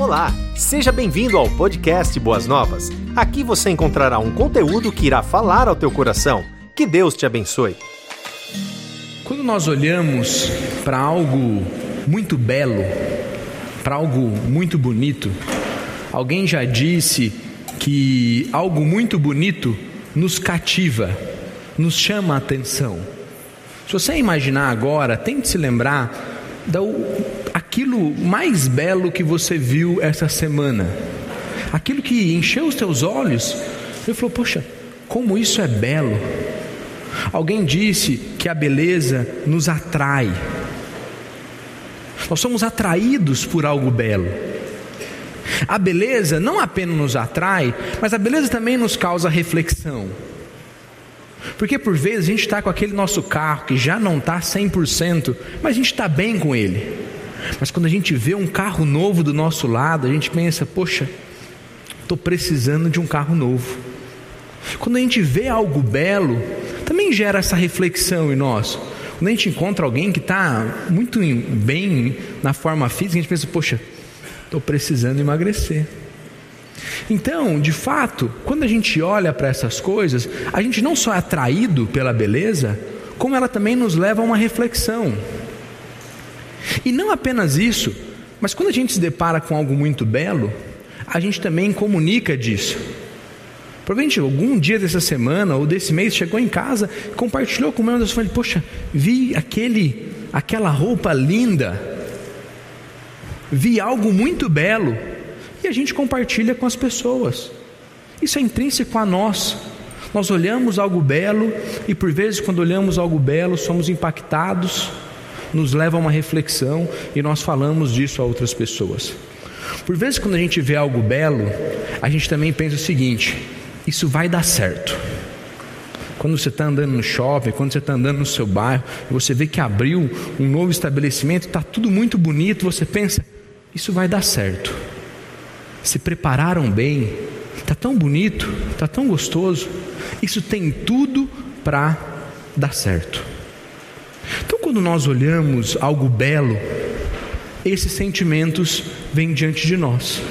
Olá, seja bem-vindo ao podcast Boas Novas. Aqui você encontrará um conteúdo que irá falar ao teu coração. Que Deus te abençoe. Quando nós olhamos para algo muito belo, para algo muito bonito, alguém já disse que algo muito bonito nos cativa, nos chama a atenção. Se você imaginar agora, tente se lembrar da aquilo mais belo que você viu essa semana, aquilo que encheu os teus olhos. Ele falou: Poxa, como isso é belo. Alguém disse que a beleza nos atrai. Nós somos atraídos por algo belo. A beleza não apenas nos atrai, mas a beleza também nos causa reflexão. Porque por vezes a gente está com aquele nosso carro que já não está 100%, mas a gente está bem com ele. Mas quando a gente vê um carro novo do nosso lado, a gente pensa: poxa, estou precisando de um carro novo. Quando a gente vê algo belo, também gera essa reflexão em nós. Quando a gente encontra alguém que está muito bem na forma física, a gente pensa: poxa, estou precisando emagrecer. Então, de fato, quando a gente olha para essas coisas, a gente não só é atraído pela beleza, como ela também nos leva a uma reflexão. E não apenas isso, mas quando a gente se depara com algo muito belo, a gente também comunica disso. Provavelmente algum dia dessa semana ou desse mês chegou em casa, compartilhou com uma das famílias, poxa, vi aquele, aquela roupa linda, vi algo muito belo e a gente compartilha com as pessoas. Isso é intrínseco a nós. Nós olhamos algo belo e por vezes quando olhamos algo belo somos impactados, nos leva a uma reflexão e nós falamos disso a outras pessoas. Por vezes quando a gente vê algo belo, a gente também pensa o seguinte: isso vai dar certo. Quando você está andando no shopping, quando você está andando no seu bairro, você vê que abriu um novo estabelecimento, está tudo muito bonito, você pensa, isso vai dar certo se prepararam bem, está tão bonito, está tão gostoso, isso tem tudo para dar certo. Então, quando nós olhamos algo belo, esses sentimentos vêm diante de nós.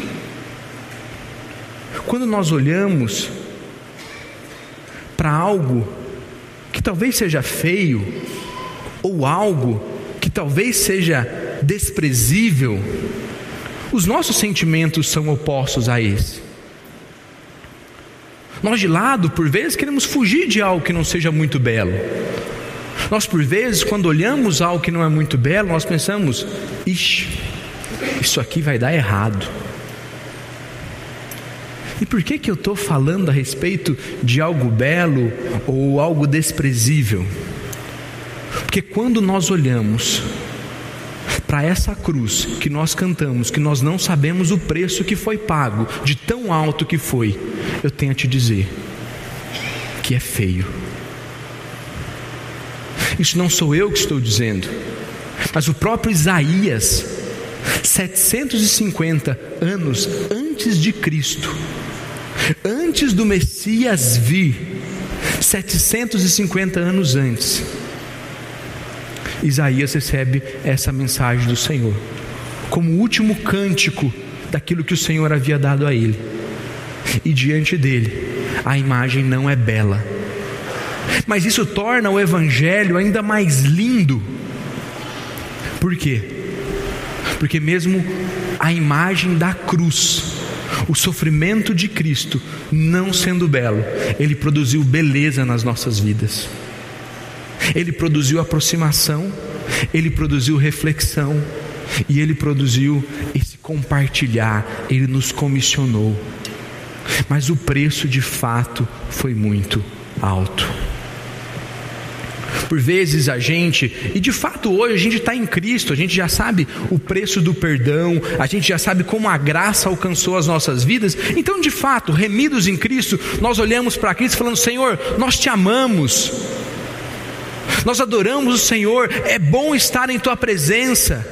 Quando nós olhamos para algo que talvez seja feio, ou algo que talvez seja desprezível, os nossos sentimentos são opostos a esse. Nós de lado, por vezes, queremos fugir de algo que não seja muito belo. Nós, por vezes, quando olhamos algo que não é muito belo, nós pensamos: ixi, isso aqui vai dar errado. E por que, que eu estou falando a respeito de algo belo ou algo desprezível? Porque quando nós olhamos para essa cruz que nós cantamos, que nós não sabemos o preço que foi pago, de tão alto que foi, eu tenho a te dizer que é feio. Isso não sou eu que estou dizendo, mas o próprio Isaías, 750 anos antes de Cristo, antes do Messias vir, 750 anos antes, Isaías recebe essa mensagem do Senhor, como último cântico daquilo que o Senhor havia dado a ele. E diante dele, a imagem não é bela, mas isso torna o Evangelho ainda mais lindo. Por quê? Porque mesmo a imagem da cruz, o sofrimento de Cristo, não sendo belo, ele produziu beleza nas nossas vidas. Ele produziu aproximação, ele produziu reflexão e ele produziu esse compartilhar, ele nos comissionou. Mas o preço de fato foi muito alto. Por vezes a gente, e de fato hoje a gente está em Cristo, a gente já sabe o preço do perdão, a gente já sabe como a graça alcançou as nossas vidas, então de fato, remidos em Cristo, nós olhamos para Cristo falando: Senhor, nós te amamos, nós adoramos o Senhor, é bom estar em Tua presença.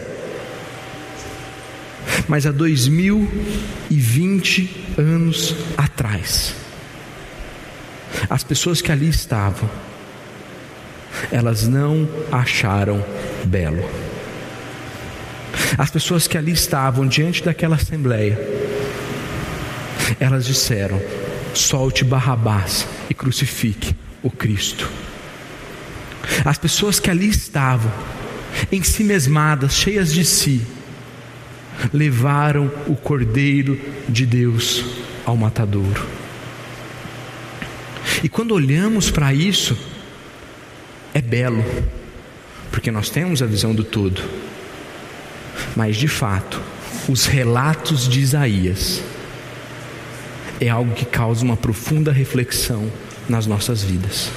Mas há 2020 anos atrás, as pessoas que ali estavam, elas não acharam belo. As pessoas que ali estavam diante daquela assembleia, elas disseram: solte Barrabás e crucifique o Cristo. As pessoas que ali estavam, em si mesmadas, cheias de si, levaram o Cordeiro de Deus ao matadouro. E quando olhamos para isso, é belo, porque nós temos a visão do todo. Mas de fato, os relatos de Isaías é algo que causa uma profunda reflexão nas nossas vidas.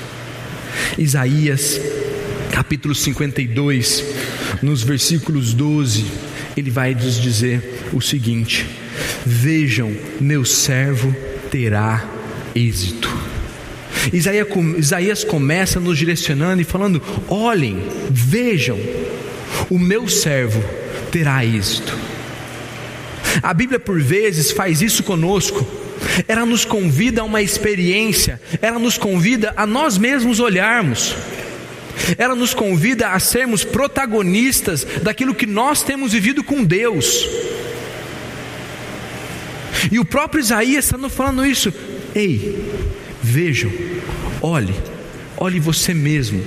Isaías, capítulo 52, nos versículos 12, ele vai nos dizer o seguinte: Vejam, meu servo terá êxito. Isaías, começa nos direcionando e falando: olhem, vejam, o meu servo terá êxito. A Bíblia por vezes faz isso conosco. Ela nos convida a uma experiência, ela nos convida a nós mesmos olharmos. Ela nos convida a sermos protagonistas daquilo que nós temos vivido com Deus. E o próprio Isaías está nos falando isso. Ei, vejam, olhe, olhe você mesmo.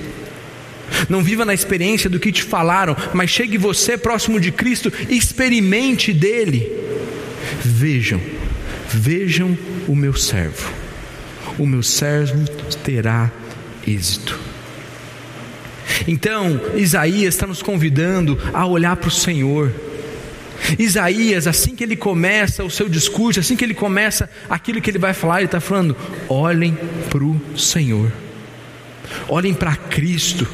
Não viva na experiência do que te falaram, mas chegue você próximo de Cristo experimente dele. Vejam, vejam o meu servo. O meu servo terá êxito. Então, Isaías está nos convidando a olhar para o Senhor. Isaías, assim que ele começa o seu discurso, assim que ele começa aquilo que ele vai falar, ele está falando: olhem para o Senhor, olhem para Cristo.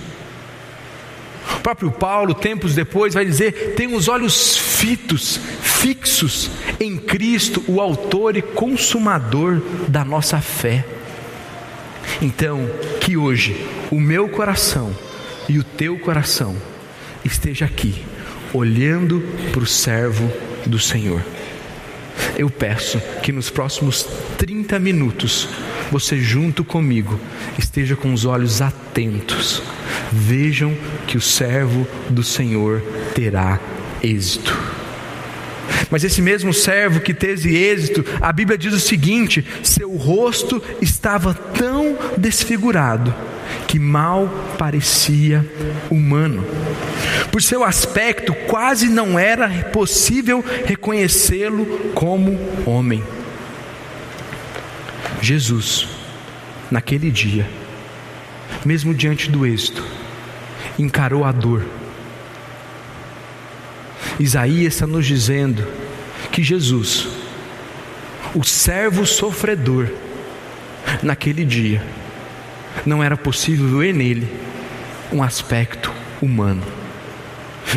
O próprio Paulo, tempos depois, vai dizer: tem os olhos fitos, fixos em Cristo, o Autor e Consumador da nossa fé. Então, que hoje o meu coração e o teu coração esteja aqui, olhando para o servo do Senhor. Eu peço que nos próximos 30 minutos, você junto comigo, esteja com os olhos atentos. Vejam que o servo do Senhor terá êxito. Mas esse mesmo servo que teve êxito, a Bíblia diz o seguinte: seu rosto estava tão desfigurado que mal parecia humano. Por seu aspecto, quase não era possível reconhecê-lo como homem. Jesus, naquele dia, mesmo diante do êxito, encarou a dor. Isaías está nos dizendo que Jesus, o servo sofredor, naquele dia, não era possível ver nele um aspecto humano,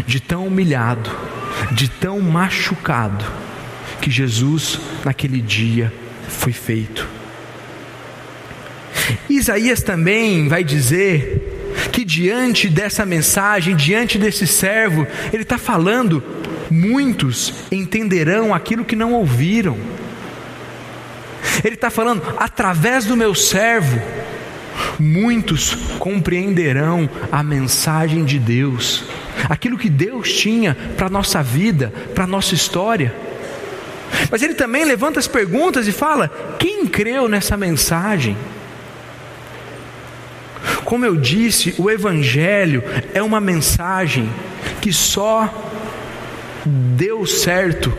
de tão humilhado, de tão machucado, que Jesus naquele dia foi feito. Isaías também vai dizer que diante dessa mensagem, diante desse servo, ele está falando, muitos entenderão aquilo que não ouviram. Ele está falando, através do meu servo, muitos compreenderão a mensagem de Deus, aquilo que Deus tinha para a nossa vida, para a nossa história. Mas ele também levanta as perguntas e fala: quem creu nessa mensagem? Como eu disse, o Evangelho é uma mensagem que só deu certo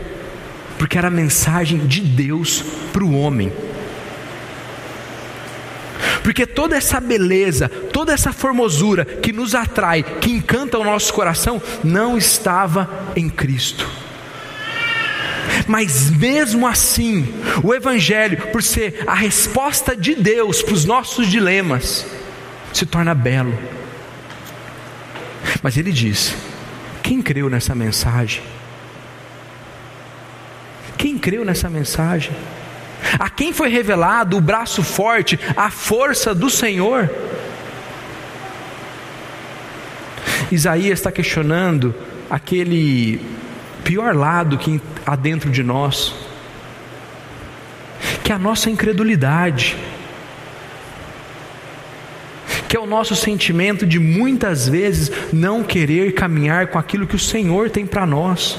porque era a mensagem de Deus para o homem. Porque toda essa beleza, toda essa formosura que nos atrai, que encanta o nosso coração, não estava em Cristo. Mas mesmo assim, o Evangelho, por ser a resposta de Deus para os nossos dilemas, se torna belo. Mas ele diz: quem creu nessa mensagem? Quem creu nessa mensagem? A quem foi revelado o braço forte, a força do Senhor? Isaías está questionando aquele pior lado que há dentro de nós, que é a nossa incredulidade, que é o nosso sentimento de muitas vezes não querer caminhar com aquilo que o Senhor tem para nós.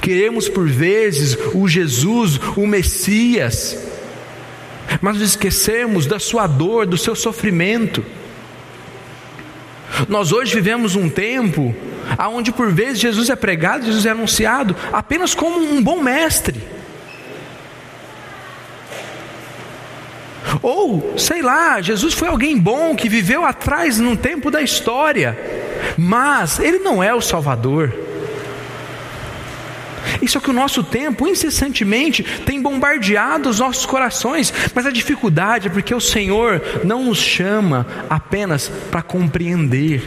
Queremos por vezes o Jesus, o Messias, mas nos esquecemos da sua dor, do seu sofrimento. Nós hoje vivemos um tempo onde por vezes Jesus é pregado, Jesus é anunciado apenas como um bom mestre. Ou, sei lá, Jesus foi alguém bom que viveu atrás num tempo da história, mas ele não é o Salvador. Isso é que o nosso tempo incessantemente tem bombardeado os nossos corações, mas a dificuldade é porque o Senhor não nos chama apenas para compreender,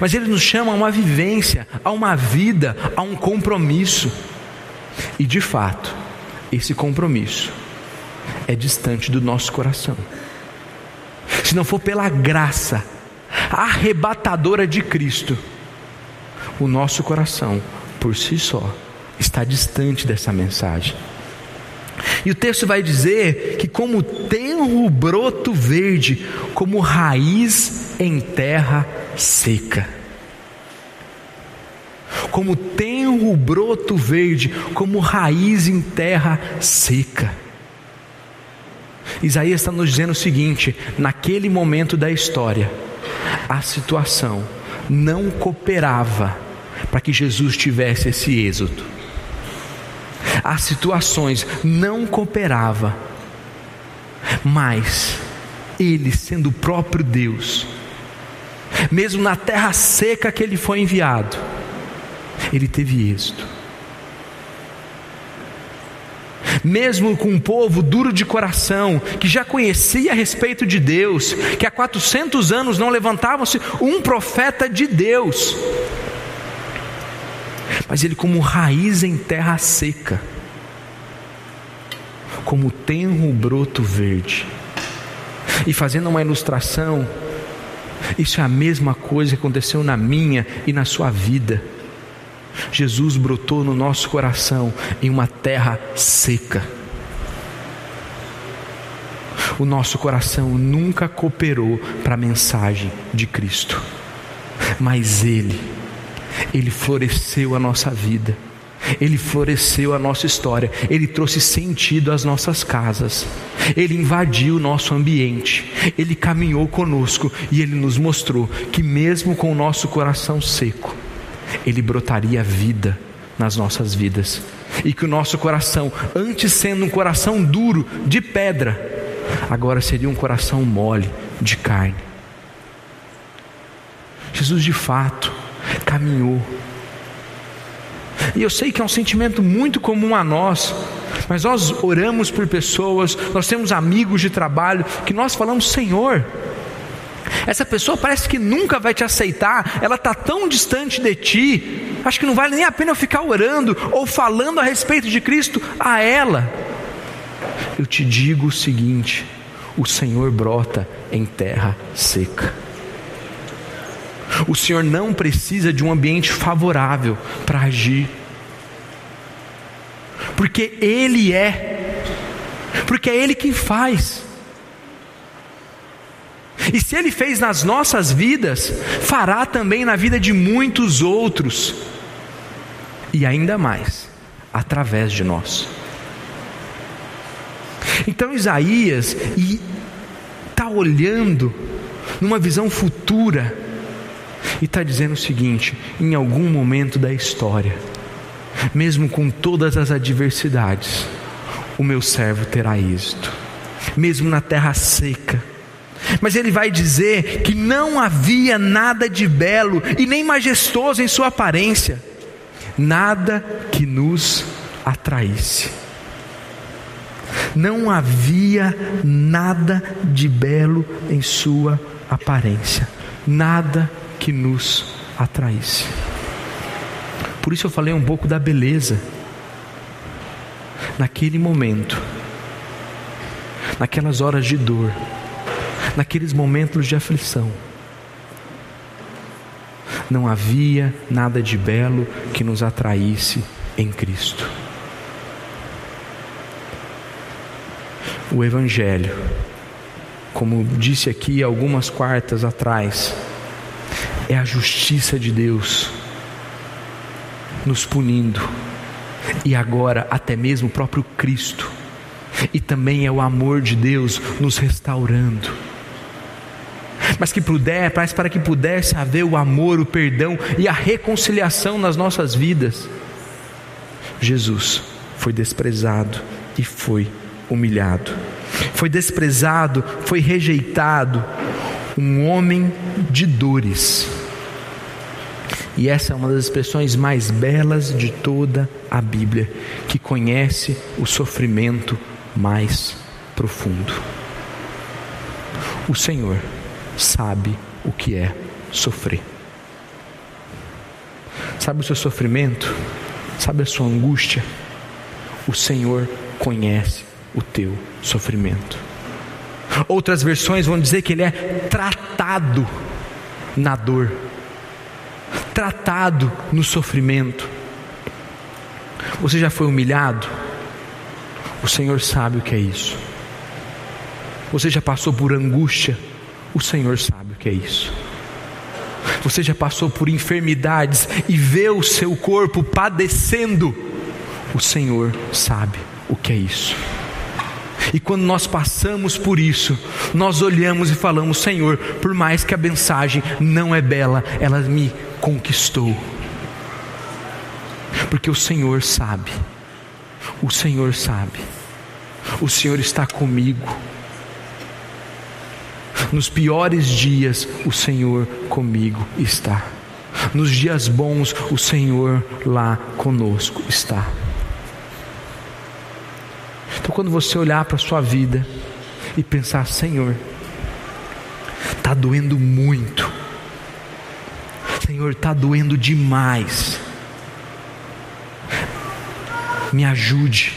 mas Ele nos chama a uma vivência, a uma vida, a um compromisso, e de fato, esse compromisso é distante do nosso coração. Se não for pela graça arrebatadora de Cristo, o nosso coração por si só está distante dessa mensagem. E o texto vai dizer que, como tenro broto verde, como raiz em terra seca. Como tenro broto verde, como raiz em terra seca. Isaías está nos dizendo o seguinte: naquele momento da história, a situação não cooperava para que Jesus tivesse esse êxodo. As situações não cooperava, mas ele sendo o próprio Deus, mesmo na terra seca que ele foi enviado, ele teve êxito. mesmo com um povo duro de coração, que já conhecia a respeito de Deus, que há 400 anos não levantava-se um profeta de Deus, mas ele, como raiz em terra seca, como tenro broto verde, e fazendo uma ilustração, isso é a mesma coisa que aconteceu na minha e na sua vida. Jesus brotou no nosso coração em uma terra seca. O nosso coração nunca cooperou para a mensagem de Cristo, mas Ele, Ele floresceu a nossa vida. Ele floresceu a nossa história, Ele trouxe sentido às nossas casas, Ele invadiu o nosso ambiente, Ele caminhou conosco e Ele nos mostrou que, mesmo com o nosso coração seco, ele brotaria vida nas nossas vidas. E que o nosso coração, antes sendo um coração duro, de pedra, agora seria um coração mole, de carne. Jesus de fato caminhou. E eu sei que é um sentimento muito comum a nós, mas nós oramos por pessoas, nós temos amigos de trabalho que nós falamos, Senhor, essa pessoa parece que nunca vai te aceitar, ela está tão distante de ti, acho que não vale nem a pena eu ficar orando ou falando a respeito de Cristo a ela. Eu te digo o seguinte: o Senhor brota em terra seca. O Senhor não precisa de um ambiente favorável para agir, porque Ele é, porque é Ele quem faz. E se Ele fez nas nossas vidas, fará também na vida de muitos outros, e ainda mais, através de nós. Então Isaías está olhando numa visão futura e está dizendo o seguinte: em algum momento da história, mesmo com todas as adversidades, o meu servo terá êxito, mesmo na terra seca mas ele vai dizer que não havia nada de belo e nem majestoso em sua aparência, nada que nos atraísse. Não havia nada de belo em sua aparência, nada que nos atraísse. Por isso eu falei um pouco da beleza. Naquele momento, naquelas horas de dor, naqueles momentos de aflição. Não havia nada de belo que nos atraísse em Cristo. O Evangelho, como disse aqui algumas quartas atrás, é a justiça de Deus nos punindo, e agora até mesmo o próprio Cristo, e também é o amor de Deus nos restaurando. Mas que puder, mas para que pudesse haver o amor, o perdão e a reconciliação nas nossas vidas, Jesus foi desprezado e foi humilhado. Foi desprezado, foi rejeitado, um homem de dores. E essa é uma das expressões mais belas de toda a Bíblia, que conhece o sofrimento mais profundo. O Senhor sabe o que é sofrer. Sabe o seu sofrimento? Sabe a sua angústia? O Senhor conhece o teu sofrimento. Outras versões vão dizer que ele é tratado na dor, tratado no sofrimento. Você já foi humilhado? O Senhor sabe o que é isso. Você já passou por angústia? O Senhor sabe o que é isso. Você já passou por enfermidades e vê o seu corpo padecendo? O Senhor sabe o que é isso. E quando nós passamos por isso, nós olhamos e falamos: Senhor, por mais que a mensagem não é bela, ela me conquistou. Porque o Senhor sabe, o Senhor sabe, o Senhor está comigo. Nos piores dias, o Senhor comigo está. Nos dias bons, o Senhor lá conosco está. Então, quando você olhar para a sua vida e pensar, Senhor, está doendo muito, Senhor, está doendo demais, me ajude,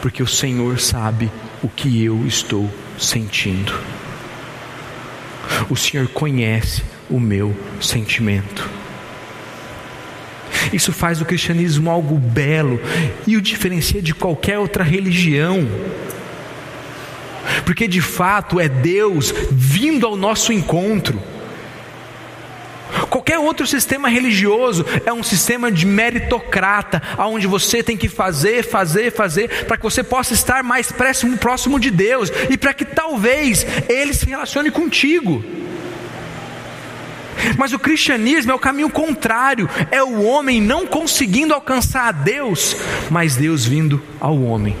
porque o Senhor sabe o que eu estou sentindo, o Senhor conhece o meu sentimento. Isso faz do cristianismo algo belo e o diferencia de qualquer outra religião. Porque de fato é Deus vindo ao nosso encontro. Qualquer outro sistema religioso é um sistema de meritocrata, onde você tem que fazer, fazer, fazer, para que você possa estar mais próximo, próximo de Deus e para que talvez Ele se relacione contigo. Mas o cristianismo é o caminho contrário, é o homem não conseguindo alcançar a Deus, mas Deus vindo ao homem,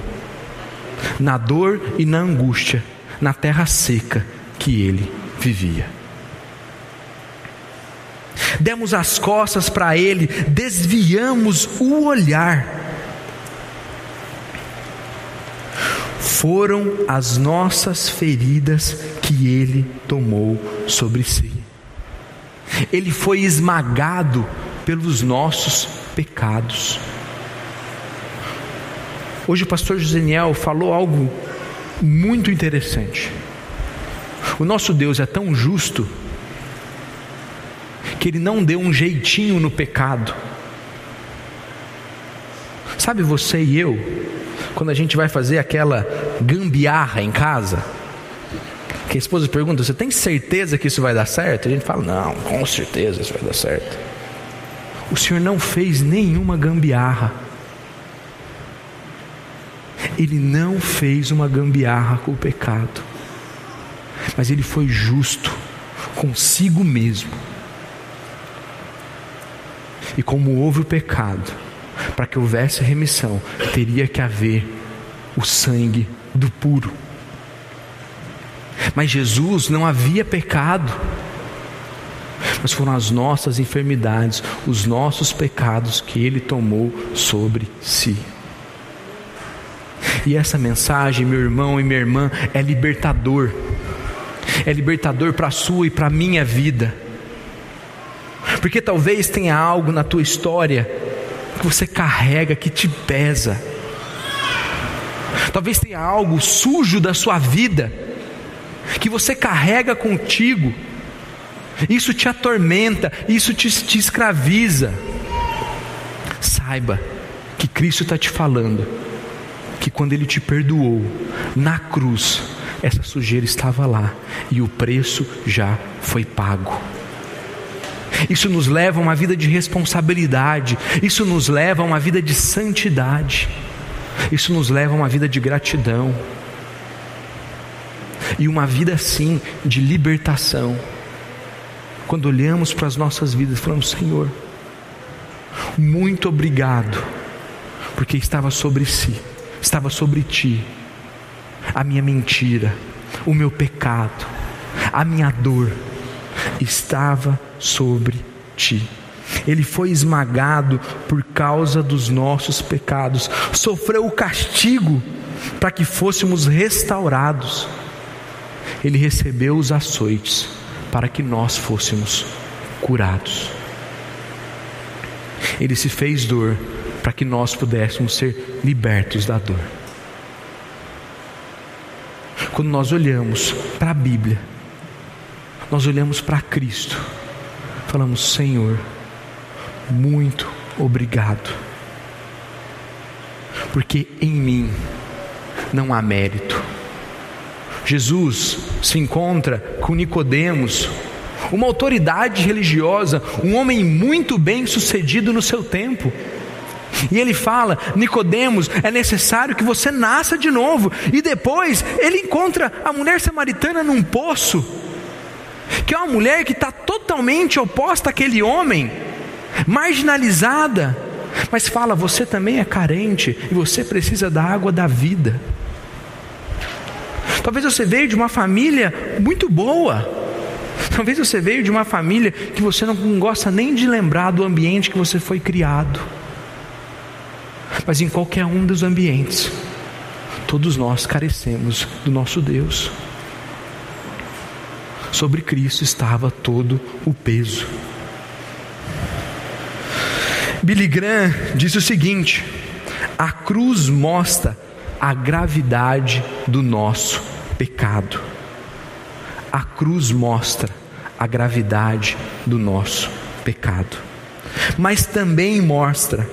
na dor e na angústia, na terra seca que ele vivia. Demos as costas para ele, desviamos o olhar. Foram as nossas feridas que ele tomou sobre si ele foi esmagado pelos nossos pecados. Hoje o pastor Joseniel falou algo muito interessante. O nosso Deus é tão justo que ele não deu um jeitinho no pecado. Sabe você e eu, quando a gente vai fazer aquela gambiarra em casa, que a esposa pergunta: Você tem certeza que isso vai dar certo? A gente fala: Não, com certeza isso vai dar certo. O Senhor não fez nenhuma gambiarra. Ele não fez uma gambiarra com o pecado, mas ele foi justo consigo mesmo. E como houve o pecado, para que houvesse remissão, teria que haver o sangue do puro. Mas Jesus não havia pecado, mas foram as nossas enfermidades, os nossos pecados que Ele tomou sobre si. E essa mensagem, meu irmão e minha irmã, é libertador, é libertador para a sua e para a minha vida, porque talvez tenha algo na tua história que você carrega, que te pesa, talvez tenha algo sujo da sua vida, que você carrega contigo, isso te atormenta, isso te, te escraviza. Saiba que Cristo está te falando que quando Ele te perdoou na cruz, essa sujeira estava lá e o preço já foi pago. Isso nos leva a uma vida de responsabilidade, isso nos leva a uma vida de santidade, isso nos leva a uma vida de gratidão. E uma vida assim de libertação. Quando olhamos para as nossas vidas, falamos: Senhor, muito obrigado, porque estava sobre si, estava sobre ti a minha mentira, o meu pecado, a minha dor estava sobre ti. Ele foi esmagado por causa dos nossos pecados, sofreu o castigo para que fôssemos restaurados. Ele recebeu os açoites para que nós fôssemos curados. Ele se fez dor para que nós pudéssemos ser libertos da dor. Quando nós olhamos para a Bíblia, nós olhamos para Cristo, falamos: Senhor, muito obrigado, porque em mim não há mérito. Jesus se encontra com Nicodemos, uma autoridade religiosa, um homem muito bem sucedido no seu tempo. E ele fala: Nicodemos, é necessário que você nasça de novo. E depois ele encontra a mulher samaritana num poço que é uma mulher que está totalmente oposta àquele homem, marginalizada, mas fala: você também é carente e você precisa da água da vida. Talvez você veio de uma família muito boa. Talvez você veio de uma família que você não gosta nem de lembrar do ambiente que você foi criado. Mas em qualquer um dos ambientes, todos nós carecemos do nosso Deus sobre Cristo estava todo o peso. Billy Graham disse o seguinte: a cruz mostra a gravidade do nosso pecado. A cruz mostra a gravidade do nosso pecado, mas também mostra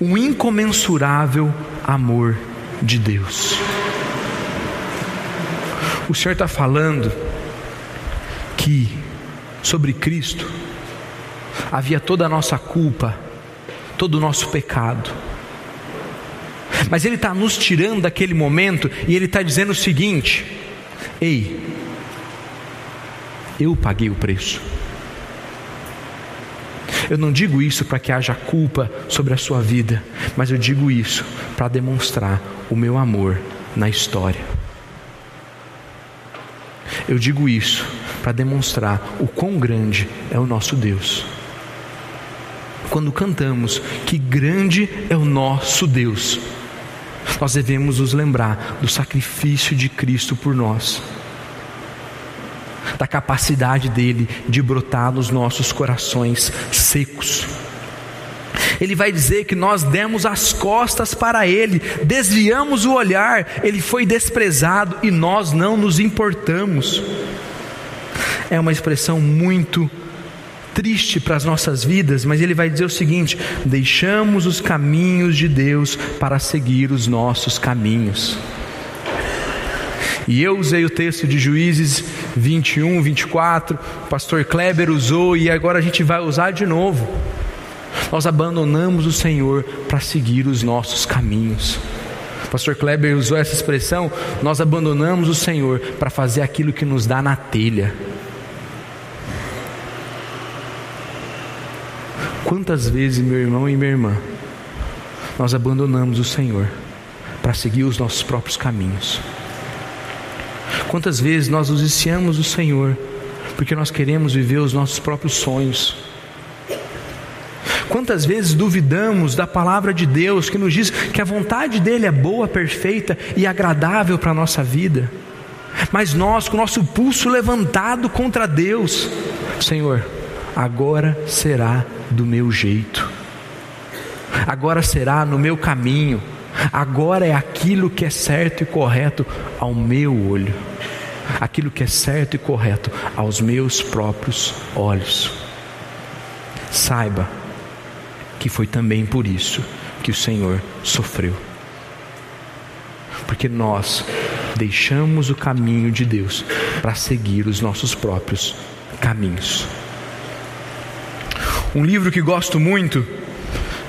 o incomensurável amor de Deus. O Senhor está falando que sobre Cristo havia toda a nossa culpa, todo o nosso pecado. Mas Ele está nos tirando daquele momento e Ele está dizendo o seguinte: Ei, eu paguei o preço. Eu não digo isso para que haja culpa sobre a sua vida, mas eu digo isso para demonstrar o meu amor na história. Eu digo isso para demonstrar o quão grande é o nosso Deus. Quando cantamos que grande é o nosso Deus, nós devemos nos lembrar do sacrifício de Cristo por nós, da capacidade dele de brotar nos nossos corações secos. Ele vai dizer que nós demos as costas para ele, desviamos o olhar, ele foi desprezado e nós não nos importamos é uma expressão muito triste para as nossas vidas, mas ele vai dizer o seguinte: deixamos os caminhos de Deus para seguir os nossos caminhos. E eu usei o texto de Juízes 21, 24, o pastor Kleber usou e agora a gente vai usar de novo. Nós abandonamos o Senhor para seguir os nossos caminhos. O pastor Kleber usou essa expressão: nós abandonamos o Senhor para fazer aquilo que nos dá na telha. Quantas vezes, meu irmão e minha irmã, nós abandonamos o Senhor para seguir os nossos próprios caminhos? Quantas vezes nós nos viciamos do Senhor porque nós queremos viver os nossos próprios sonhos? Quantas vezes duvidamos da palavra de Deus que nos diz que a vontade dele é boa, perfeita e agradável para a nossa vida? Mas nós, com o nosso pulso levantado contra Deus, Senhor, agora será do meu jeito, agora será no meu caminho, agora é aquilo que é certo e correto ao meu olho, aquilo que é certo e correto aos meus próprios olhos. Saiba que foi também por isso que o Senhor sofreu, porque nós deixamos o caminho de Deus para seguir os nossos próprios caminhos. Um livro que gosto muito,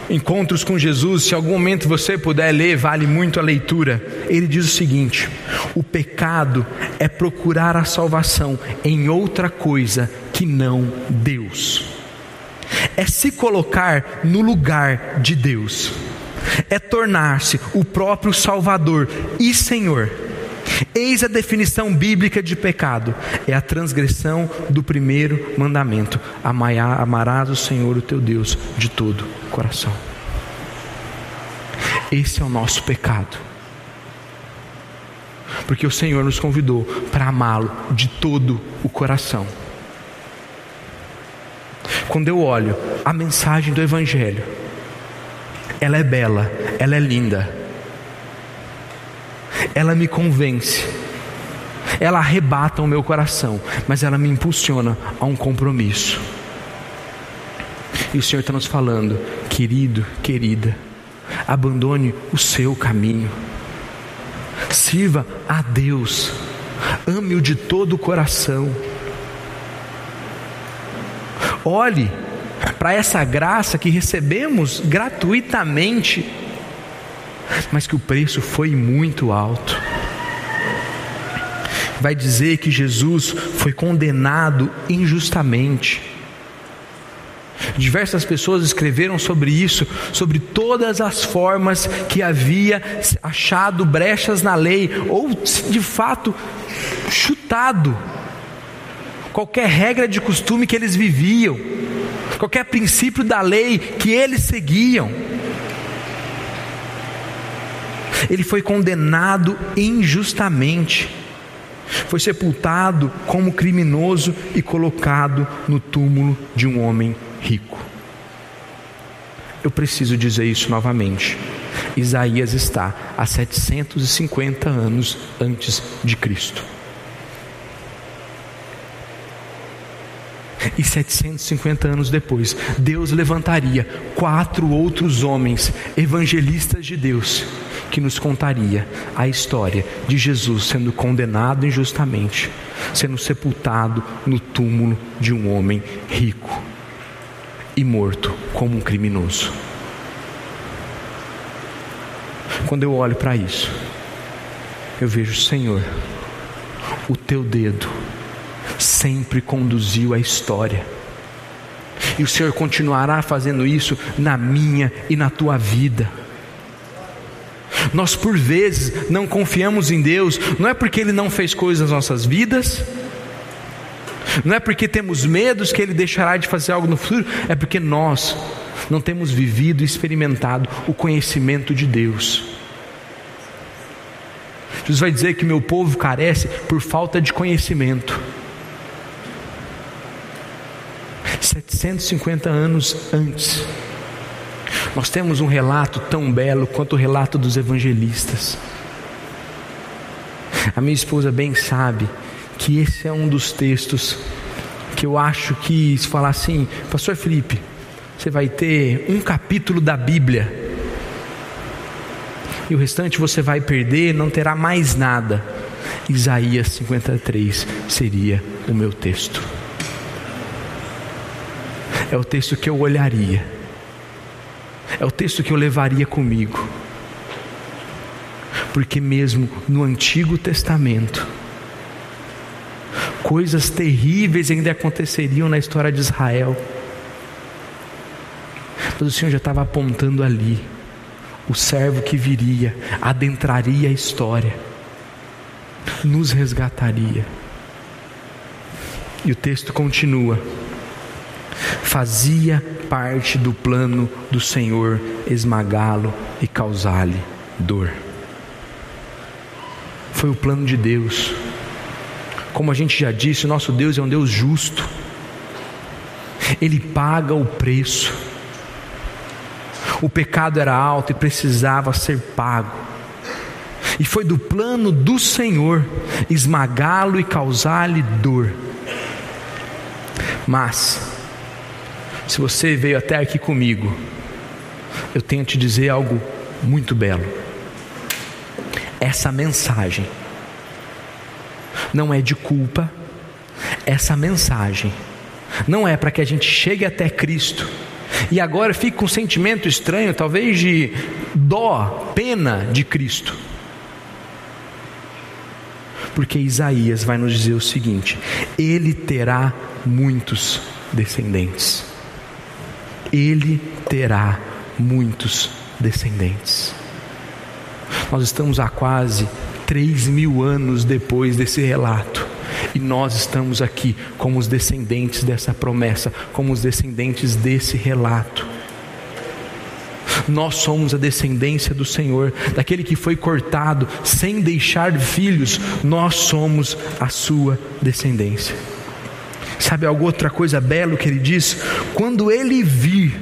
Encontros com Jesus, se algum momento você puder ler, vale muito a leitura. Ele diz o seguinte: o pecado é procurar a salvação em outra coisa que não Deus. É se colocar no lugar de Deus. É tornar-se o próprio Salvador e Senhor Eis a definição bíblica de pecado: é a transgressão do primeiro mandamento. Amarás o Senhor, o teu Deus, de todo o coração. Esse é o nosso pecado. Porque o Senhor nos convidou para amá-lo de todo o coração. Quando eu olho a mensagem do Evangelho, ela é bela, ela é linda ela me convence, ela arrebata o meu coração, mas ela me impulsiona a um compromisso. E o Senhor está nos falando, querido, querida, abandone o seu caminho, sirva a Deus, ame-o de todo o coração. Olhe para essa graça que recebemos gratuitamente mas que o preço foi muito alto. Vai dizer que Jesus foi condenado injustamente. Diversas pessoas escreveram sobre isso, sobre todas as formas que havia achado brechas na lei, ou de fato chutado qualquer regra de costume que eles viviam, qualquer princípio da lei que eles seguiam. Ele foi condenado injustamente, foi sepultado como criminoso e colocado no túmulo de um homem rico. Eu preciso dizer isso novamente. Isaías está a 750 anos antes de Cristo. E 750 anos depois, Deus levantaria quatro outros homens, evangelistas de Deus, que nos contaria a história de Jesus sendo condenado injustamente, sendo sepultado no túmulo de um homem rico e morto como um criminoso. Quando eu olho para isso, eu vejo, Senhor, o teu dedo sempre conduziu a história. E o Senhor continuará fazendo isso na minha e na tua vida. Nós, por vezes, não confiamos em Deus, não é porque Ele não fez coisas nas nossas vidas, não é porque temos medos que Ele deixará de fazer algo no futuro, é porque nós não temos vivido e experimentado o conhecimento de Deus. Jesus vai dizer que meu povo carece por falta de conhecimento. 750 anos antes nós temos um relato tão belo quanto o relato dos evangelistas. A minha esposa bem sabe que esse é um dos textos que eu acho que, se falar assim, Pastor Felipe, você vai ter um capítulo da Bíblia e o restante você vai perder, não terá mais nada. Isaías 53 seria o meu texto. É o texto que eu olharia é o texto que eu levaria comigo. Porque, mesmo no Antigo Testamento, coisas terríveis ainda aconteceriam na história de Israel. Mas o Senhor já estava apontando ali o servo que viria, adentraria a história, nos resgataria. E o texto continua: fazia parte do plano do Senhor esmagá-lo e causar-lhe dor. Foi o plano de Deus. Como a gente já disse, o nosso Deus é um Deus justo. Ele paga o preço. O pecado era alto e precisava ser pago. E foi do plano do Senhor esmagá-lo e causar-lhe dor. Mas se você veio até aqui comigo, eu tenho te dizer algo muito belo. Essa mensagem não é de culpa. Essa mensagem não é para que a gente chegue até Cristo e agora fique com um sentimento estranho, talvez de dó, pena de Cristo. Porque Isaías vai nos dizer o seguinte: ele terá muitos descendentes. Ele terá muitos descendentes. Nós estamos há quase três mil anos depois desse relato. E nós estamos aqui como os descendentes dessa promessa, como os descendentes desse relato. Nós somos a descendência do Senhor, daquele que foi cortado sem deixar filhos, nós somos a sua descendência. Sabe alguma outra coisa bela que ele diz? Quando ele vir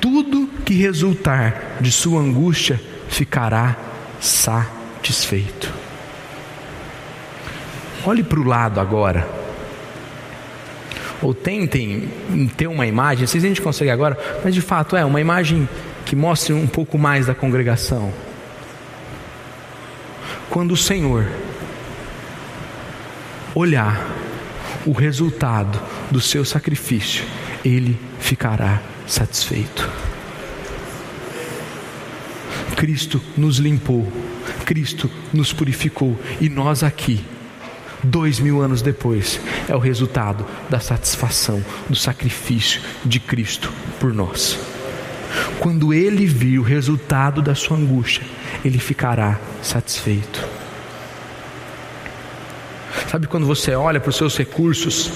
tudo que resultar de sua angústia, ficará satisfeito. Olhe para o lado agora. Ou tentem ter uma imagem, não sei se a gente consegue agora, mas de fato é uma imagem que mostre um pouco mais da congregação. Quando o Senhor olhar o resultado do seu sacrifício, ele ficará satisfeito. Cristo nos limpou, Cristo nos purificou e nós aqui, dois mil anos depois, é o resultado da satisfação do sacrifício de Cristo por nós. Quando ele viu o resultado da sua angústia, ele ficará satisfeito. Sabe quando você olha para os seus recursos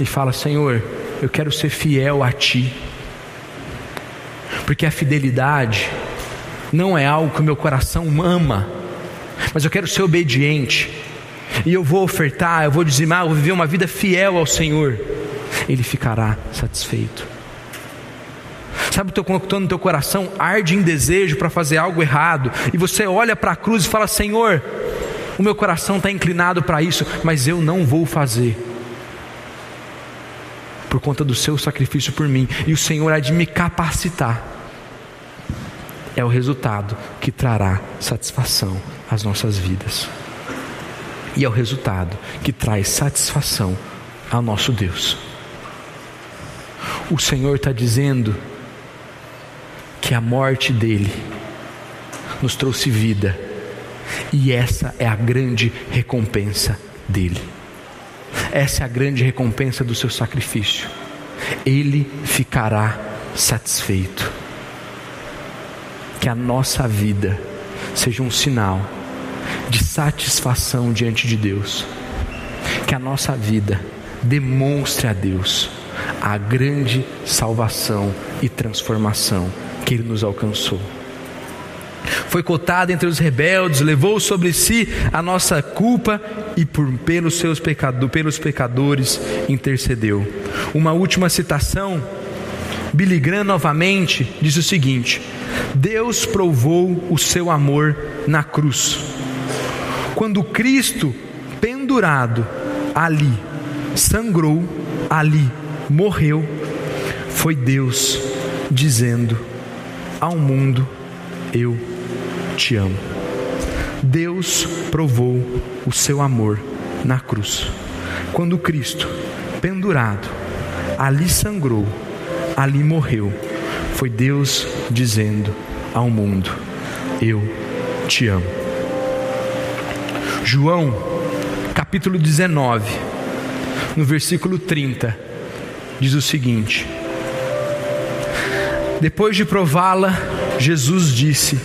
e fala: Senhor, eu quero ser fiel a Ti, porque a fidelidade não é algo que o meu coração ama, mas eu quero ser obediente, e eu vou ofertar, eu vou dizimar, eu vou viver uma vida fiel ao Senhor, Ele ficará satisfeito. Sabe quando no teu coração arde em desejo para fazer algo errado, e você olha para a cruz e fala: Senhor, o meu coração está inclinado para isso, mas eu não vou fazer. Por conta do seu sacrifício por mim, e o Senhor há de me capacitar. É o resultado que trará satisfação às nossas vidas. E é o resultado que traz satisfação ao nosso Deus. O Senhor está dizendo que a morte dele nos trouxe vida e essa é a grande recompensa dele. Essa é a grande recompensa do seu sacrifício. Ele ficará satisfeito. Que a nossa vida seja um sinal de satisfação diante de Deus. Que a nossa vida demonstre a Deus a grande salvação e transformação que Ele nos alcançou foi cotado entre os rebeldes, levou sobre si a nossa culpa e por, pelos seus pecados, pelos pecadores intercedeu. Uma última citação, Billy Graham novamente diz o seguinte: Deus provou o seu amor na cruz. Quando Cristo, pendurado ali, sangrou ali, morreu, foi Deus dizendo ao mundo: Eu te amo. Deus provou o seu amor na cruz. Quando Cristo, pendurado, ali sangrou, ali morreu, foi Deus dizendo ao mundo: Eu te amo. João, capítulo 19, no versículo 30, diz o seguinte: Depois de prová-la, Jesus disse: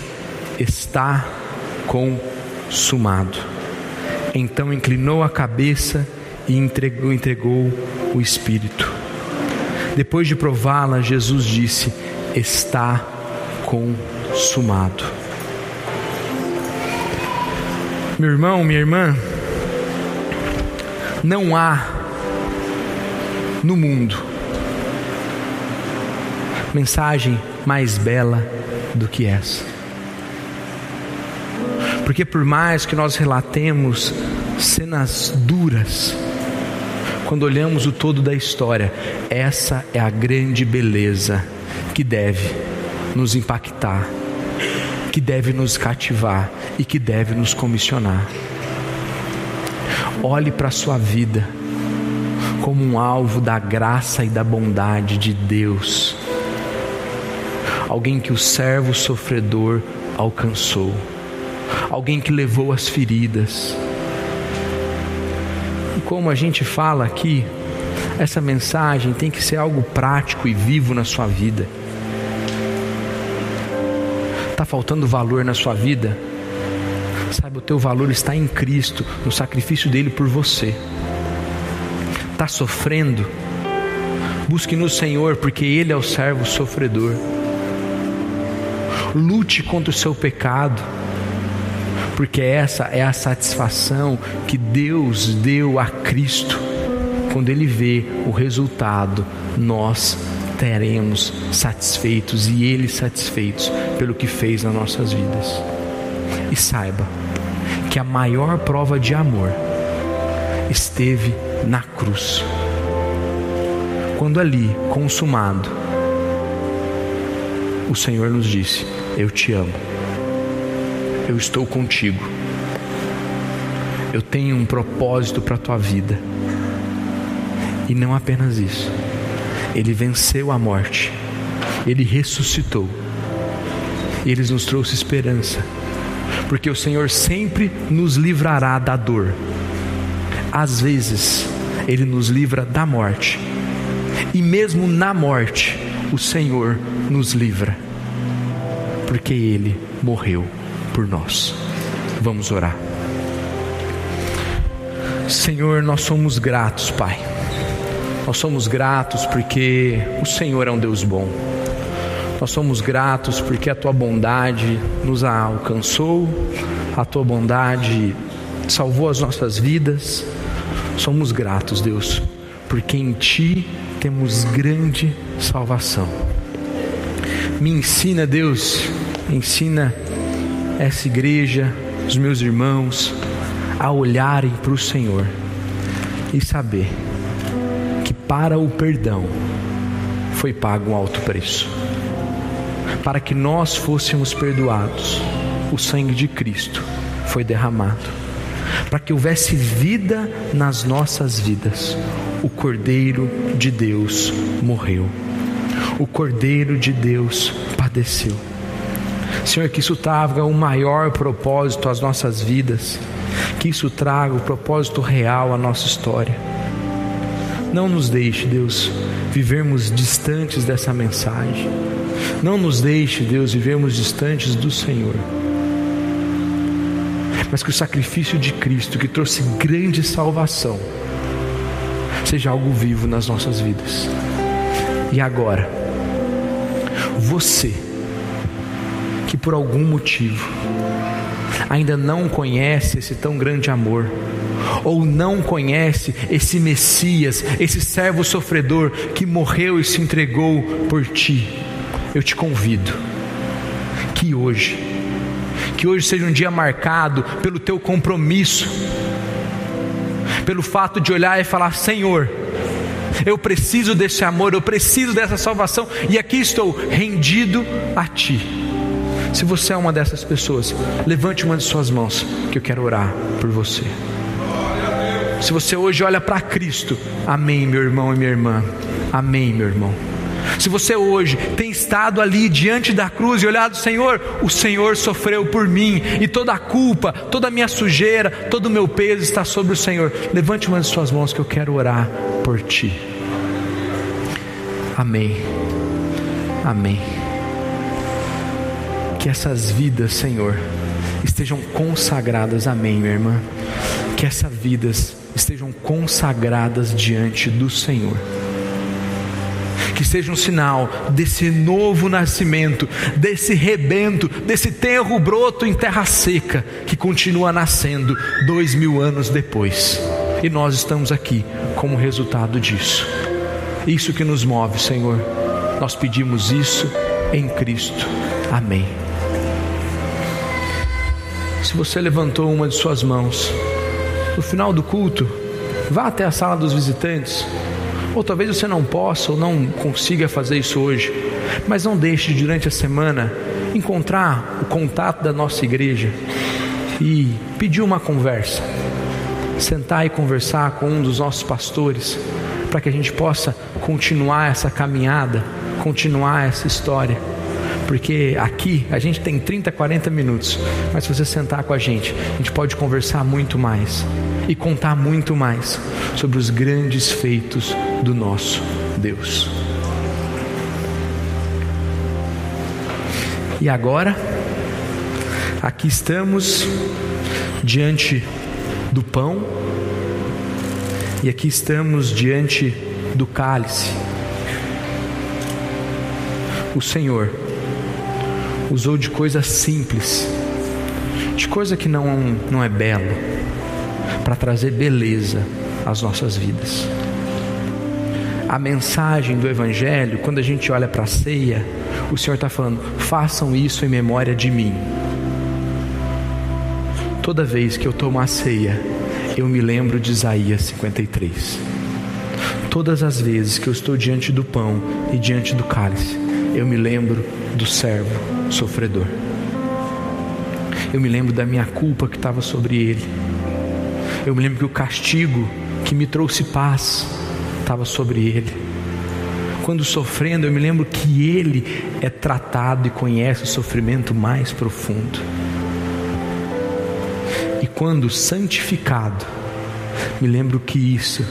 está consumado. Então inclinou a cabeça e entregou, entregou o Espírito. Depois de prová-la, Jesus disse: Está consumado. Meu irmão, minha irmã, não há no mundo mensagem mais bela do que essa. Porque por mais que nós relatemos cenas duras, quando olhamos o todo da história, essa é a grande beleza que deve nos impactar, que deve nos cativar e que deve nos comissionar. olhe para a sua vida como um alvo da graça e da bondade de Deus. Alguém que o servo sofredor alcançou, alguém que levou as feridas. E como a gente fala aqui, essa mensagem tem que ser algo prático e vivo na sua vida. Está faltando valor na sua vida? Saiba, o teu valor está em Cristo, no sacrifício dele por você. Está sofrendo? Busque no Senhor, porque Ele é o servo sofredor. Lute contra o seu pecado, porque essa é a satisfação que Deus deu a Cristo. Quando Ele vê o resultado, nós teremos satisfeitos e Ele satisfeitos pelo que fez nas nossas vidas. E saiba que a maior prova de amor esteve na cruz. Quando ali, consumado, o Senhor nos disse: Eu te amo, eu estou contigo, eu tenho um propósito para a tua vida. E não apenas isso, ele venceu a morte, ele ressuscitou, e ele nos trouxe esperança, porque o Senhor sempre nos livrará da dor. Às vezes, ele nos livra da morte, e mesmo na morte, o Senhor nos livra, porque Ele morreu por nós. Vamos orar. Senhor, nós somos gratos, Pai nós somos gratos porque o Senhor é um Deus bom. Nós somos gratos porque a tua bondade nos alcançou, a tua bondade salvou as nossas vidas. Somos gratos, Deus, porque em ti temos grande salvação. Me ensina, Deus, ensina essa igreja, os meus irmãos, a olharem para o Senhor e saber para o perdão foi pago um alto preço. Para que nós fôssemos perdoados, o sangue de Cristo foi derramado. Para que houvesse vida nas nossas vidas, o Cordeiro de Deus morreu. O Cordeiro de Deus padeceu. Senhor, que isso traga um maior propósito às nossas vidas, que isso traga o propósito real à nossa história não nos deixe, Deus, vivermos distantes dessa mensagem. Não nos deixe, Deus, vivermos distantes do Senhor. Mas que o sacrifício de Cristo, que trouxe grande salvação, seja algo vivo nas nossas vidas. E agora, você, que por algum motivo ainda não conhece esse tão grande amor, ou não conhece esse Messias, esse servo sofredor que morreu e se entregou por ti, eu te convido que hoje, que hoje seja um dia marcado pelo teu compromisso, pelo fato de olhar e falar: Senhor, eu preciso desse amor, eu preciso dessa salvação, e aqui estou rendido a Ti. Se você é uma dessas pessoas, levante uma de suas mãos, que eu quero orar por você. Se você hoje olha para Cristo, amém, meu irmão e minha irmã, amém, meu irmão. Se você hoje tem estado ali diante da cruz e olhado, Senhor, o Senhor sofreu por mim e toda a culpa, toda a minha sujeira, todo o meu peso está sobre o Senhor. Levante uma de suas mãos que eu quero orar por ti. Amém. Amém. Que essas vidas, Senhor, estejam consagradas. Amém, minha irmã. Que essas vidas estejam consagradas diante do Senhor. Que seja um sinal desse novo nascimento, desse rebento, desse terro broto em terra seca, que continua nascendo dois mil anos depois. E nós estamos aqui como resultado disso. Isso que nos move, Senhor. Nós pedimos isso em Cristo. Amém. Se você levantou uma de suas mãos, no final do culto, vá até a sala dos visitantes. Ou talvez você não possa ou não consiga fazer isso hoje, mas não deixe durante a semana encontrar o contato da nossa igreja e pedir uma conversa. sentar e conversar com um dos nossos pastores, para que a gente possa continuar essa caminhada, continuar essa história. Porque aqui a gente tem 30, 40 minutos, mas se você sentar com a gente, a gente pode conversar muito mais e contar muito mais sobre os grandes feitos do nosso Deus. E agora, aqui estamos diante do pão e aqui estamos diante do cálice. O Senhor usou de coisa simples, de coisa que não, não é belo, para trazer beleza às nossas vidas. A mensagem do Evangelho, quando a gente olha para a ceia, o Senhor está falando: façam isso em memória de mim. Toda vez que eu tomo a ceia, eu me lembro de Isaías 53. Todas as vezes que eu estou diante do pão e diante do cálice, eu me lembro do servo sofredor. Eu me lembro da minha culpa que estava sobre ele. Eu me lembro que o castigo que me trouxe paz estava sobre ele. Quando sofrendo, eu me lembro que ele é tratado e conhece o sofrimento mais profundo. E quando santificado, me lembro que isso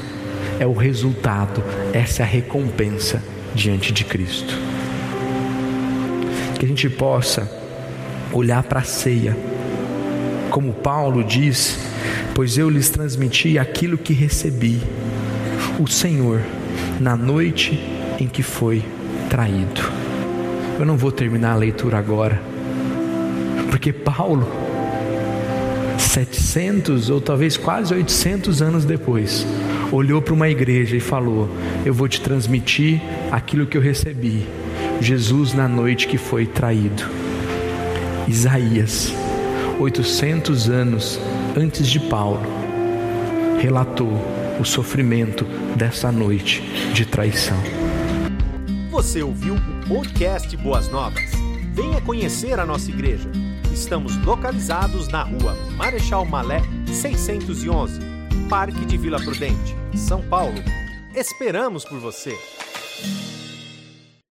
é o resultado, essa é a recompensa diante de Cristo. Que a gente possa olhar para a ceia, como Paulo diz, pois eu lhes transmiti aquilo que recebi. O Senhor, na noite em que foi traído. Eu não vou terminar a leitura agora, porque Paulo 700 ou talvez quase 800 anos depois, olhou para uma igreja e falou: Eu vou te transmitir aquilo que eu recebi. Jesus na noite que foi traído. Isaías, 800 anos antes de Paulo, relatou o sofrimento dessa noite de traição. Você ouviu o podcast Boas Novas? Venha conhecer a nossa igreja. Estamos localizados na rua Marechal Malé 611, Parque de Vila Prudente, São Paulo. Esperamos por você!